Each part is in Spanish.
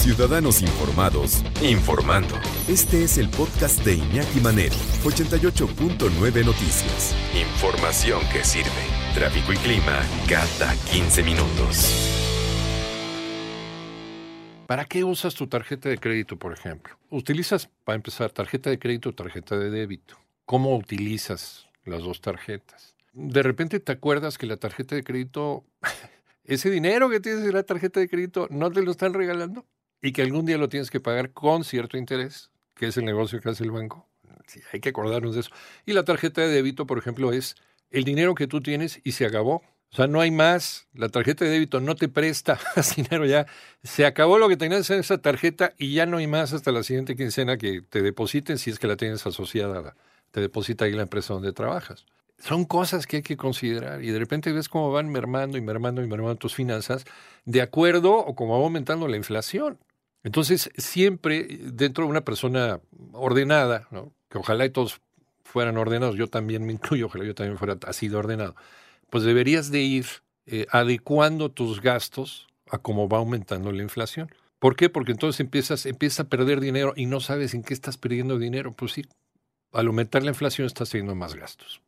Ciudadanos Informados, informando. Este es el podcast de Iñaki Manero, 88.9 Noticias. Información que sirve. Tráfico y clima cada 15 minutos. ¿Para qué usas tu tarjeta de crédito, por ejemplo? Utilizas, para empezar, tarjeta de crédito o tarjeta de débito. ¿Cómo utilizas las dos tarjetas? De repente te acuerdas que la tarjeta de crédito, ese dinero que tienes en la tarjeta de crédito, no te lo están regalando y que algún día lo tienes que pagar con cierto interés, que es el negocio que hace el banco. Sí, hay que acordarnos de eso. Y la tarjeta de débito, por ejemplo, es el dinero que tú tienes y se acabó. O sea, no hay más. La tarjeta de débito no te presta más dinero ya. Se acabó lo que tenías en esa tarjeta y ya no hay más hasta la siguiente quincena que te depositen si es que la tienes asociada. Te deposita ahí la empresa donde trabajas. Son cosas que hay que considerar y de repente ves cómo van mermando y mermando y mermando tus finanzas de acuerdo o cómo va aumentando la inflación. Entonces, siempre dentro de una persona ordenada, que ojalá y todos fueran ordenados, yo también me incluyo, ojalá yo también fuera así de ordenado, pues deberías de ir eh, adecuando tus gastos a cómo va aumentando la inflación. ¿Por qué? Porque entonces empiezas, empiezas a perder dinero y no sabes en qué estás perdiendo dinero. Pues sí, al aumentar la inflación estás teniendo más gastos.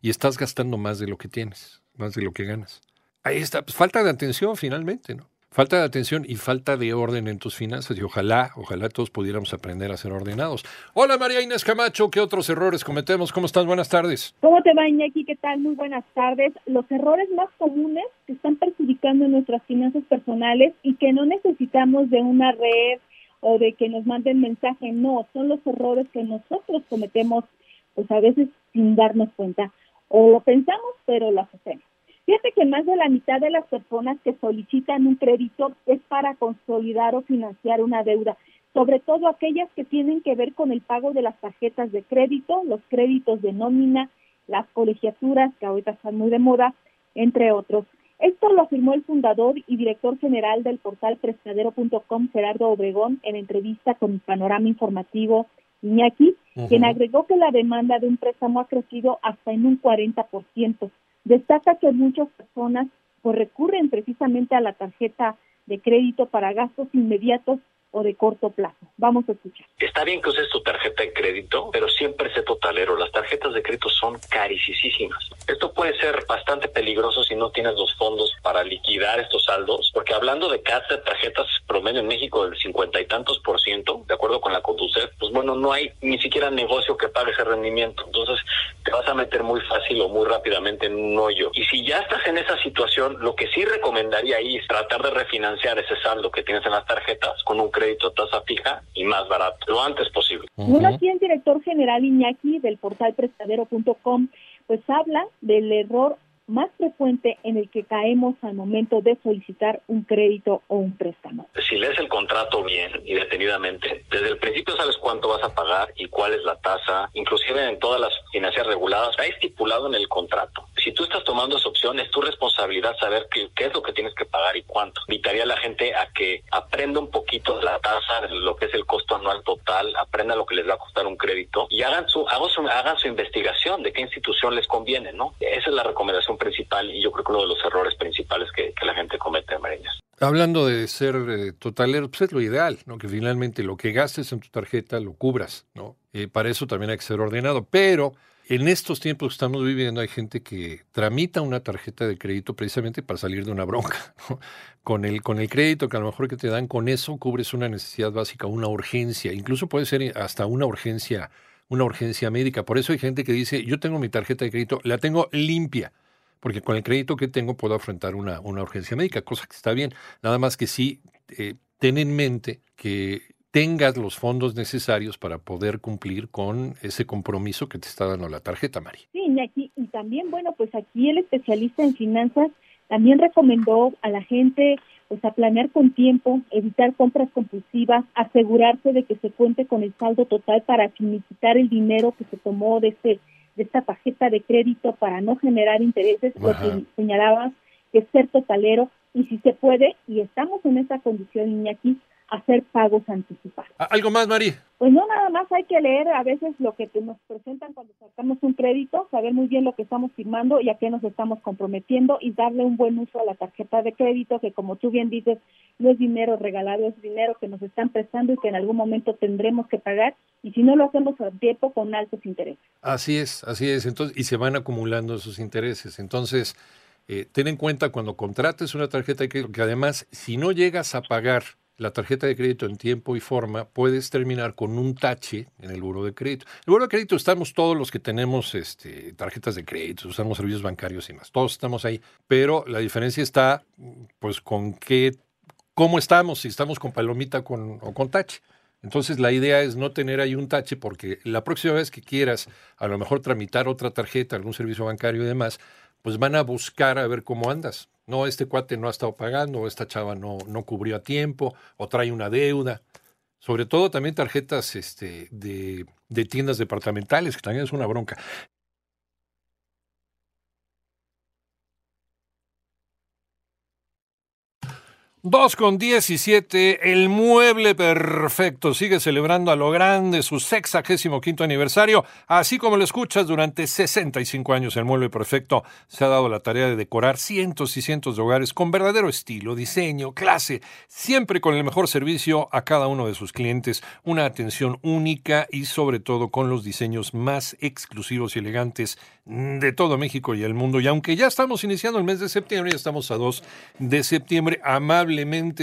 Y estás gastando más de lo que tienes, más de lo que ganas. Ahí está, pues falta de atención finalmente, ¿no? Falta de atención y falta de orden en tus finanzas y ojalá, ojalá todos pudiéramos aprender a ser ordenados. Hola María Inés Camacho, ¿qué otros errores cometemos? ¿Cómo estás? Buenas tardes. ¿Cómo te va Iñaki? ¿Qué tal? Muy buenas tardes. Los errores más comunes que están perjudicando nuestras finanzas personales y que no necesitamos de una red o de que nos manden mensaje, no, son los errores que nosotros cometemos pues a veces sin darnos cuenta o lo pensamos pero lo hacemos. Fíjate que más de la mitad de las personas que solicitan un crédito es para consolidar o financiar una deuda, sobre todo aquellas que tienen que ver con el pago de las tarjetas de crédito, los créditos de nómina, las colegiaturas, que ahorita están muy de moda, entre otros. Esto lo afirmó el fundador y director general del portal prestadero.com, Gerardo Obregón, en entrevista con Panorama Informativo Iñaki, quien agregó que la demanda de un préstamo ha crecido hasta en un 40%. Destaca que muchas personas pues, recurren precisamente a la tarjeta de crédito para gastos inmediatos o de corto plazo. Vamos a escuchar. Está bien que uses tu tarjeta de crédito, pero siempre sé totalero. Las tarjetas de crédito son carísimas. Esto puede ser bastante peligroso si no tienes los fondos para liquidar estos saldos, porque hablando de de tarjetas promedio en México del cincuenta y tantos por ciento, de acuerdo con la Conducef, pues bueno, no hay ni siquiera negocio que pague ese rendimiento. Entonces, vas a meter muy fácil o muy rápidamente en un hoyo. Y si ya estás en esa situación, lo que sí recomendaría ahí es tratar de refinanciar ese saldo que tienes en las tarjetas con un crédito crédito tasa fija y más barato, lo antes posible. Bueno, aquí el director general Iñaki del portal prestadero.com pues habla del error más frecuente en el que caemos al momento de solicitar un crédito o un préstamo. Si lees el contrato bien y detenidamente, desde el principio sabes cuánto vas a pagar y cuál es la tasa, inclusive en todas las financieras reguladas, está estipulado en el contrato. Si tú estás tomando esa opción, es tu responsabilidad saber qué, es lo que tienes que pagar y cuánto. Invitaría a la gente a que aprenda un poquito la tasa, lo que es el costo anual total, aprenda lo que les va a costar un crédito y hagan su, hagan su, hagan su investigación de qué institución les conviene, ¿no? Esa es la recomendación principal y yo creo que uno de los errores principales que, la gente comete, Mariñas. Hablando de ser eh, totalero, pues es lo ideal, ¿no? Que finalmente lo que gastes en tu tarjeta lo cubras, ¿no? Eh, para eso también hay que ser ordenado. Pero en estos tiempos que estamos viviendo hay gente que tramita una tarjeta de crédito precisamente para salir de una bronca. Con, el, con el crédito que a lo mejor que te dan, con eso cubres una necesidad básica, una urgencia. Incluso puede ser hasta una urgencia, una urgencia médica. Por eso hay gente que dice, yo tengo mi tarjeta de crédito, la tengo limpia porque con el crédito que tengo puedo afrontar una, una urgencia médica, cosa que está bien. Nada más que sí, eh, ten en mente que tengas los fondos necesarios para poder cumplir con ese compromiso que te está dando la tarjeta, Mari. Sí, y, y también, bueno, pues aquí el especialista en finanzas también recomendó a la gente pues a planear con tiempo, evitar compras compulsivas, asegurarse de que se cuente con el saldo total para finiquitar el dinero que se tomó de este de esta tarjeta de crédito para no generar intereses, lo que señalabas, que es ser totalero y si se puede, y estamos en esa condición, Iñaki, hacer pagos anticipados. ¿Algo más, Mari? Pues no, nada más hay que leer a veces lo que nos presentan cuando sacamos un crédito, saber muy bien lo que estamos firmando y a qué nos estamos comprometiendo y darle un buen uso a la tarjeta de crédito, que como tú bien dices, no es dinero regalado, es dinero que nos están prestando y que en algún momento tendremos que pagar y si no lo hacemos a tiempo con altos intereses. Así es, así es. Entonces, y se van acumulando esos intereses. Entonces, eh, ten en cuenta cuando contrates una tarjeta de crédito que además, si no llegas a pagar la tarjeta de crédito en tiempo y forma, puedes terminar con un tache en el buro de crédito. El buro de crédito estamos todos los que tenemos este, tarjetas de crédito, usamos servicios bancarios y más, todos estamos ahí, pero la diferencia está pues con qué, cómo estamos, si estamos con palomita con, o con tache. Entonces la idea es no tener ahí un tache porque la próxima vez que quieras a lo mejor tramitar otra tarjeta, algún servicio bancario y demás, pues van a buscar a ver cómo andas no, este cuate no ha estado pagando, o esta chava no, no cubrió a tiempo, o trae una deuda. Sobre todo también tarjetas este, de, de tiendas departamentales, que también es una bronca. Dos con diecisiete, el mueble perfecto. Sigue celebrando a lo grande su sexagésimo quinto aniversario, así como lo escuchas durante 65 años el mueble perfecto se ha dado la tarea de decorar cientos y cientos de hogares con verdadero estilo, diseño, clase, siempre con el mejor servicio a cada uno de sus clientes, una atención única y sobre todo con los diseños más exclusivos y elegantes de todo México y el mundo. Y aunque ya estamos iniciando el mes de septiembre, ya estamos a 2 de septiembre,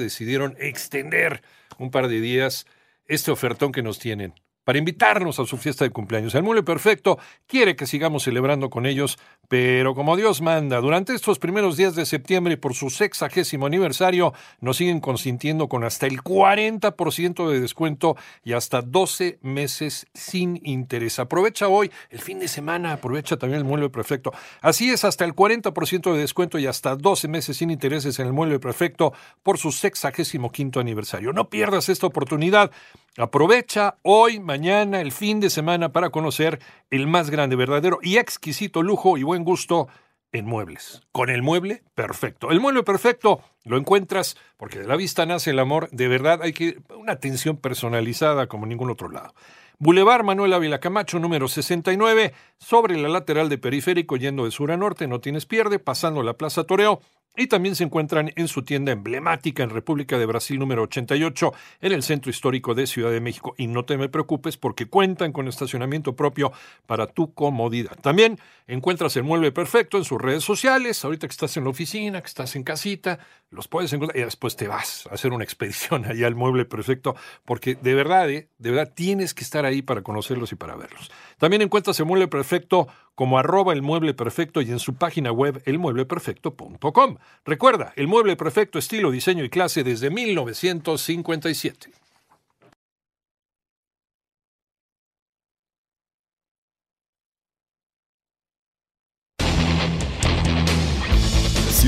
decidieron extender un par de días este ofertón que nos tienen para invitarnos a su fiesta de cumpleaños. El Mueble Perfecto quiere que sigamos celebrando con ellos, pero como Dios manda, durante estos primeros días de septiembre por su sexagésimo aniversario, nos siguen consintiendo con hasta el 40% de descuento y hasta 12 meses sin interés. Aprovecha hoy el fin de semana, aprovecha también el Mueble Perfecto. Así es, hasta el 40% de descuento y hasta 12 meses sin intereses en el Mueble Perfecto por su sexagésimo quinto aniversario. No pierdas esta oportunidad. Aprovecha hoy, mañana, el fin de semana para conocer el más grande, verdadero y exquisito lujo y buen gusto en muebles. Con el mueble perfecto. El mueble perfecto lo encuentras porque de la vista nace el amor. De verdad hay que una atención personalizada como ningún otro lado. Boulevard Manuel Ávila Camacho, número 69, sobre la lateral de periférico, yendo de sur a norte, no tienes pierde, pasando la Plaza Toreo y también se encuentran en su tienda emblemática en República de Brasil número 88 en el centro histórico de Ciudad de México. Y no te me preocupes porque cuentan con estacionamiento propio para tu comodidad. También encuentras el mueble perfecto en sus redes sociales. Ahorita que estás en la oficina, que estás en casita, los puedes encontrar y después te vas a hacer una expedición allá al mueble perfecto porque de verdad, ¿eh? de verdad tienes que estar ahí para conocerlos y para verlos. También encuentras el mueble perfecto como arroba el mueble perfecto y en su página web elmuebleperfecto.com. Recuerda, el mueble perfecto estilo, diseño y clase desde 1957.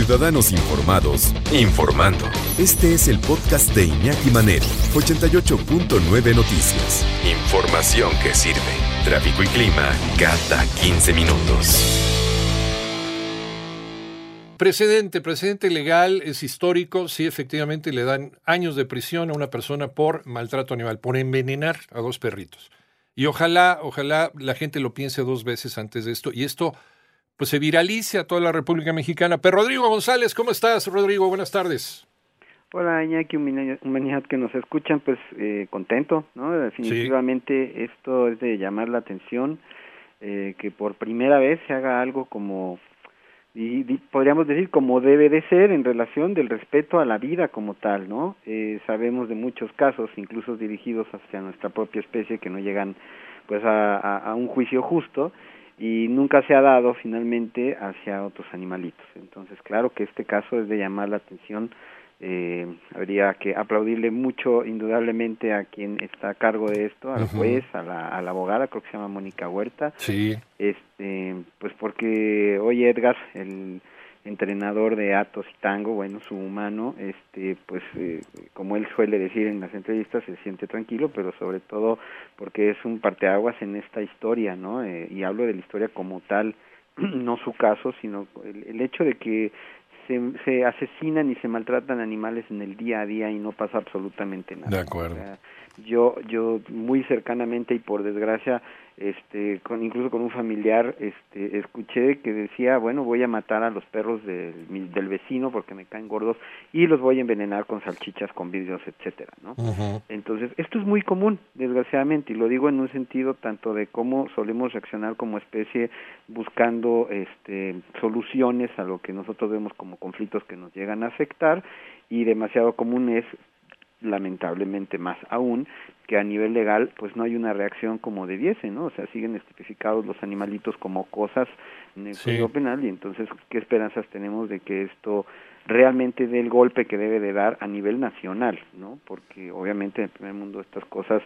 Ciudadanos Informados, informando. Este es el podcast de Iñaki Manero, 88.9 Noticias. Información que sirve. Tráfico y clima cada 15 minutos. Precedente, precedente legal, es histórico, sí, efectivamente le dan años de prisión a una persona por maltrato animal, por envenenar a dos perritos. Y ojalá, ojalá la gente lo piense dos veces antes de esto. Y esto pues se viralice a toda la República Mexicana. Pero Rodrigo González, ¿cómo estás, Rodrigo? Buenas tardes. Hola, Iñaki, humanidad que nos escuchan, pues eh, contento, ¿no? Definitivamente esto es de llamar la atención, eh, que por primera vez se haga algo como, y, podríamos decir como debe de ser en relación del respeto a la vida como tal, ¿no? Eh, sabemos de muchos casos, incluso dirigidos hacia nuestra propia especie, que no llegan pues a, a un juicio justo, y nunca se ha dado finalmente hacia otros animalitos. Entonces, claro que este caso es de llamar la atención. Eh, habría que aplaudirle mucho, indudablemente, a quien está a cargo de esto, al juez, a la, a la abogada, creo que se llama Mónica Huerta. Sí. Este, pues porque, oye, Edgar, el, entrenador de Atos y Tango, bueno, su humano, este, pues eh, como él suele decir en las entrevistas, se siente tranquilo, pero sobre todo porque es un parteaguas en esta historia, ¿no? Eh, y hablo de la historia como tal, no su caso, sino el, hecho de que se, se, asesinan y se maltratan animales en el día a día y no pasa absolutamente nada. De acuerdo. yo, yo muy cercanamente y por desgracia este con incluso con un familiar este escuché que decía bueno voy a matar a los perros del, del vecino porque me caen gordos y los voy a envenenar con salchichas con vidrios etcétera no entonces esto es muy común desgraciadamente y lo digo en un sentido tanto de cómo solemos reaccionar como especie buscando este soluciones a lo que nosotros vemos como conflictos que nos llegan a afectar y demasiado común es lamentablemente más aún que a nivel legal pues no hay una reacción como debiese, ¿no? O sea, siguen estipificados los animalitos como cosas en el Código Penal y entonces qué esperanzas tenemos de que esto realmente dé el golpe que debe de dar a nivel nacional, ¿no? Porque obviamente en el primer mundo estas cosas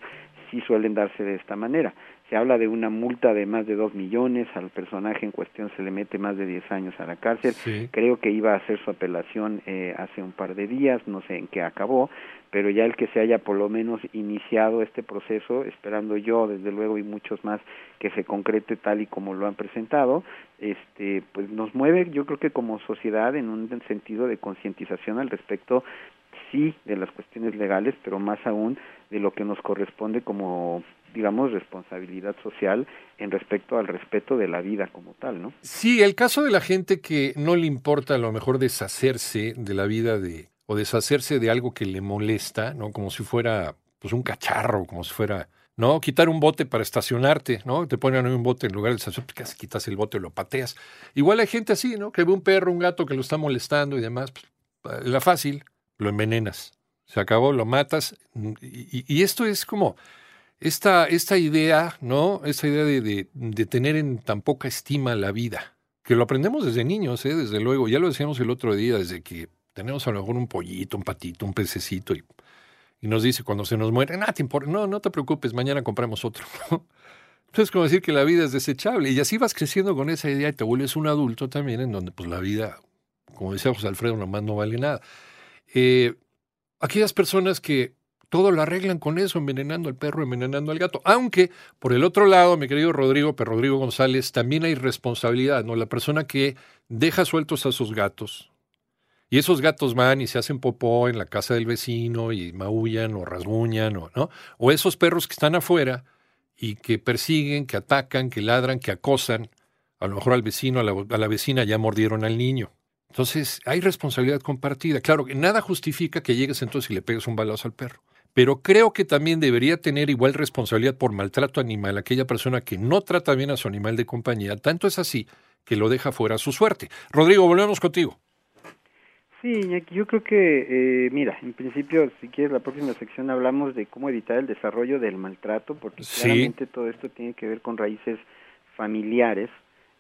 sí suelen darse de esta manera. Se habla de una multa de más de dos millones, al personaje en cuestión se le mete más de diez años a la cárcel. Creo que iba a hacer su apelación eh, hace un par de días, no sé en qué acabó, pero ya el que se haya por lo menos iniciado este proceso, esperando yo desde luego y muchos más que se concrete tal y como lo han presentado, este pues nos mueve yo creo que como sociedad en un sentido de concientización al respecto sí de las cuestiones legales, pero más aún de lo que nos corresponde como digamos, responsabilidad social en respecto al respeto de la vida como tal, ¿no? Sí, el caso de la gente que no le importa a lo mejor deshacerse de la vida de, o deshacerse de algo que le molesta, ¿no? Como si fuera, pues, un cacharro, como si fuera, ¿no? Quitar un bote para estacionarte, ¿no? Te ponen un bote en lugar de estacionar, pues, quitas el bote lo pateas. Igual hay gente así, ¿no? Que ve un perro, un gato que lo está molestando y demás, pues, la fácil, lo envenenas. Se acabó, lo matas. Y, esto es como esta, esta idea, ¿no? Esta idea de, de, tener en tan poca estima la vida. Que lo aprendemos desde niños, ¿eh? desde luego. Ya lo decíamos el otro día, desde que tenemos a lo mejor un pollito, un patito, un pececito y, y nos dice cuando se nos muere, nada te importa, no, no te preocupes, mañana compramos otro. Entonces, como decir que la vida es desechable. Y así vas creciendo con esa idea y te vuelves un adulto también, en donde pues la vida, como decía José Alfredo, nomás no vale nada. Eh, aquellas personas que todo lo arreglan con eso, envenenando al perro, envenenando al gato. Aunque, por el otro lado, mi querido Rodrigo, pero Rodrigo González, también hay responsabilidad, ¿no? La persona que deja sueltos a sus gatos, y esos gatos van y se hacen popó en la casa del vecino y maullan o rasguñan, o, ¿no? O esos perros que están afuera y que persiguen, que atacan, que ladran, que acosan. A lo mejor al vecino, a la, a la vecina ya mordieron al niño. Entonces, hay responsabilidad compartida. Claro que nada justifica que llegues entonces y le pegues un balazo al perro. Pero creo que también debería tener igual responsabilidad por maltrato animal aquella persona que no trata bien a su animal de compañía. Tanto es así que lo deja fuera a su suerte. Rodrigo, volvemos contigo. Sí, yo creo que, eh, mira, en principio, si quieres, la próxima sección hablamos de cómo evitar el desarrollo del maltrato, porque claramente todo esto tiene que ver con raíces familiares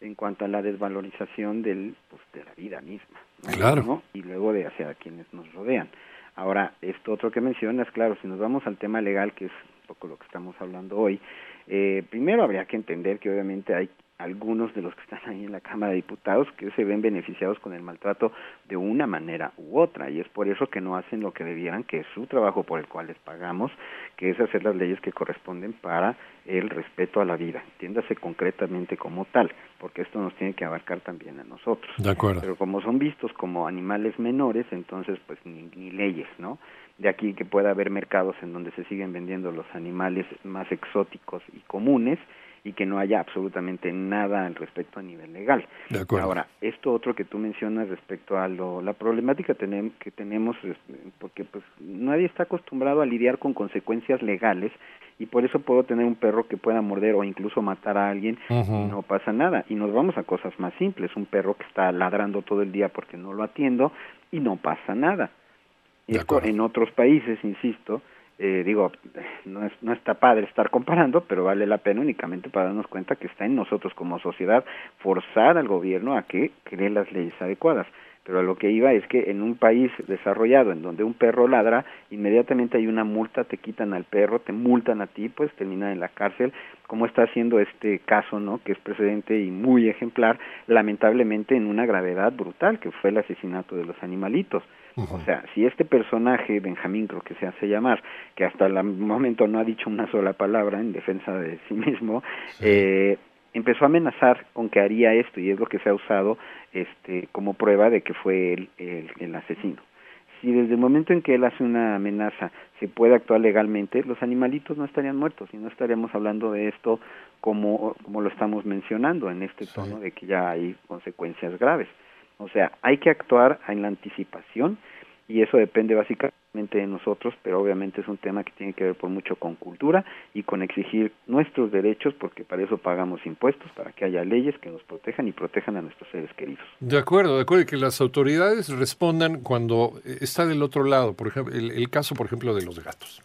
en cuanto a la desvalorización del, pues, de la vida misma. Claro. Y luego de hacia quienes nos rodean. Ahora, esto otro que mencionas, claro, si nos vamos al tema legal, que es un poco lo que estamos hablando hoy, eh, primero habría que entender que obviamente hay algunos de los que están ahí en la Cámara de Diputados que se ven beneficiados con el maltrato de una manera u otra y es por eso que no hacen lo que debieran, que es su trabajo por el cual les pagamos, que es hacer las leyes que corresponden para el respeto a la vida, entiéndase concretamente como tal, porque esto nos tiene que abarcar también a nosotros. De acuerdo. Pero como son vistos como animales menores, entonces pues ni, ni leyes, ¿no? De aquí que pueda haber mercados en donde se siguen vendiendo los animales más exóticos y comunes y que no haya absolutamente nada al respecto a nivel legal. Ahora, esto otro que tú mencionas respecto a lo, la problemática que tenemos, porque pues nadie está acostumbrado a lidiar con consecuencias legales y por eso puedo tener un perro que pueda morder o incluso matar a alguien y no pasa nada. Y nos vamos a cosas más simples, un perro que está ladrando todo el día porque no lo atiendo y no pasa nada. Esto en otros países, insisto, eh, digo, no, es, no está padre estar comparando, pero vale la pena únicamente para darnos cuenta que está en nosotros como sociedad forzar al gobierno a que cree las leyes adecuadas. Pero a lo que iba es que en un país desarrollado en donde un perro ladra, inmediatamente hay una multa, te quitan al perro, te multan a ti, pues terminan en la cárcel, como está haciendo este caso, ¿no? Que es precedente y muy ejemplar, lamentablemente en una gravedad brutal, que fue el asesinato de los animalitos. O sea, si este personaje, Benjamín creo que se hace llamar, que hasta el momento no ha dicho una sola palabra en defensa de sí mismo, eh, empezó a amenazar con que haría esto y es lo que se ha usado este, como prueba de que fue él el, asesino. Si desde el momento en que él hace una amenaza se puede actuar legalmente, los animalitos no estarían muertos y no estaríamos hablando de esto como, como lo estamos mencionando en este tono de que ya hay consecuencias graves. O sea, hay que actuar en la anticipación y eso depende básicamente de nosotros, pero obviamente es un tema que tiene que ver por mucho con cultura y con exigir nuestros derechos, porque para eso pagamos impuestos, para que haya leyes que nos protejan y protejan a nuestros seres queridos. De acuerdo, de acuerdo, y que las autoridades respondan cuando está del otro lado, por ejemplo, el, caso, por ejemplo, de los gatos.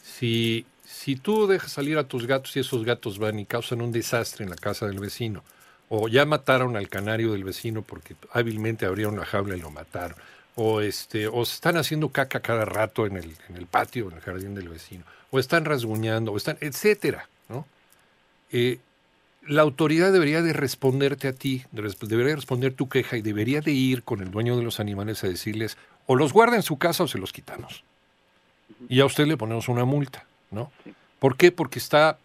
Si, si tú dejas salir a tus gatos y esos gatos van y causan un desastre en la casa del vecino, o ya mataron al canario del vecino porque hábilmente abrieron la jaula y lo mataron, o este, o están haciendo caca cada rato en el, en el patio, en el jardín del vecino, o están rasguñando, o están, etcétera, ¿no? Eh, la autoridad debería de responderte a ti, debería responder tu queja y debería de ir con el dueño de los animales a decirles, o los guarda en su casa o se los quitamos. Y a usted le ponemos una multa, ¿no? ¿Por qué? Porque está,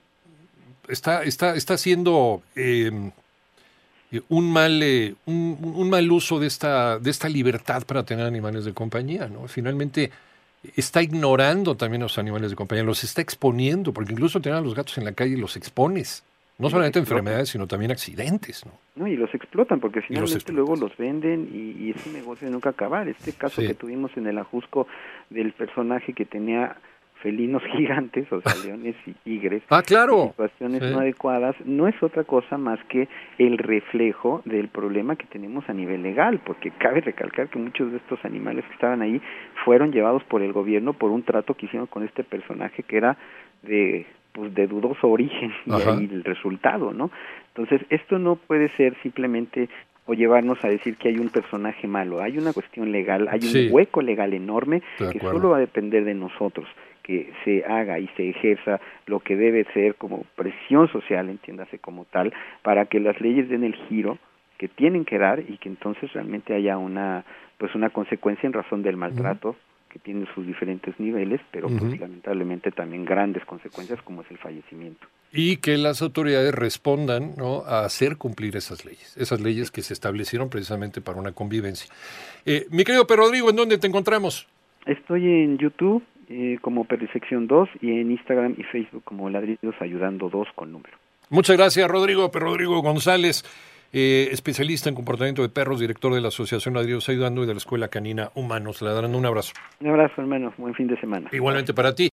está, está, está siendo eh, un mal, eh, un, mal uso de esta, de esta libertad para tener animales de compañía, ¿no? Finalmente está ignorando también a los animales de compañía, los está exponiendo, porque incluso tener a los gatos en la calle los expones. No solamente enfermedades, sino también accidentes, ¿no? No, y los explotan, porque finalmente luego los venden y, y, es un negocio de nunca acabar. Este caso que tuvimos en el Ajusco del personaje que tenía felinos gigantes, o sea, leones y tigres, ah, claro. en situaciones no adecuadas, no es otra cosa más que el reflejo del problema que tenemos a nivel legal, porque cabe recalcar que muchos de estos animales que estaban ahí fueron llevados por el gobierno por un trato que hicieron con este personaje que era de pues de dudoso origen y ahí el resultado, ¿no? Entonces, esto no puede ser simplemente o llevarnos a decir que hay un personaje malo. Hay una cuestión legal, hay un hueco legal enorme que solo va a depender de nosotros que se haga y se ejerza lo que debe ser como presión social, entiéndase como tal, para que las leyes den el giro que tienen que dar y que entonces realmente haya una pues una consecuencia en razón del maltrato que tiene sus diferentes niveles, pero pues, lamentablemente también grandes consecuencias como es el fallecimiento. Y que las autoridades respondan ¿no? a hacer cumplir esas leyes, esas leyes que se establecieron precisamente para una convivencia. Eh, mi querido Pedro Rodrigo, ¿en dónde te encontramos? Estoy en YouTube eh, como Perrisección 2 y en Instagram y Facebook como Ladridos Ayudando 2 con número. Muchas gracias, Rodrigo. Pero Rodrigo González, eh, especialista en comportamiento de perros, director de la Asociación Ladridos Ayudando y de la Escuela Canina Humanos. Le darán un abrazo. Un abrazo, hermano. Buen fin de semana. Igualmente para ti.